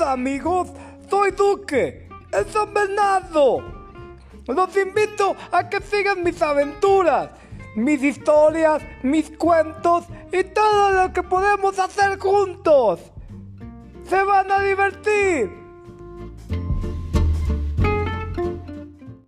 Amigos, soy Duque, el San Bernardo. Los invito a que sigan mis aventuras, mis historias, mis cuentos y todo lo que podemos hacer juntos. Se van a divertir.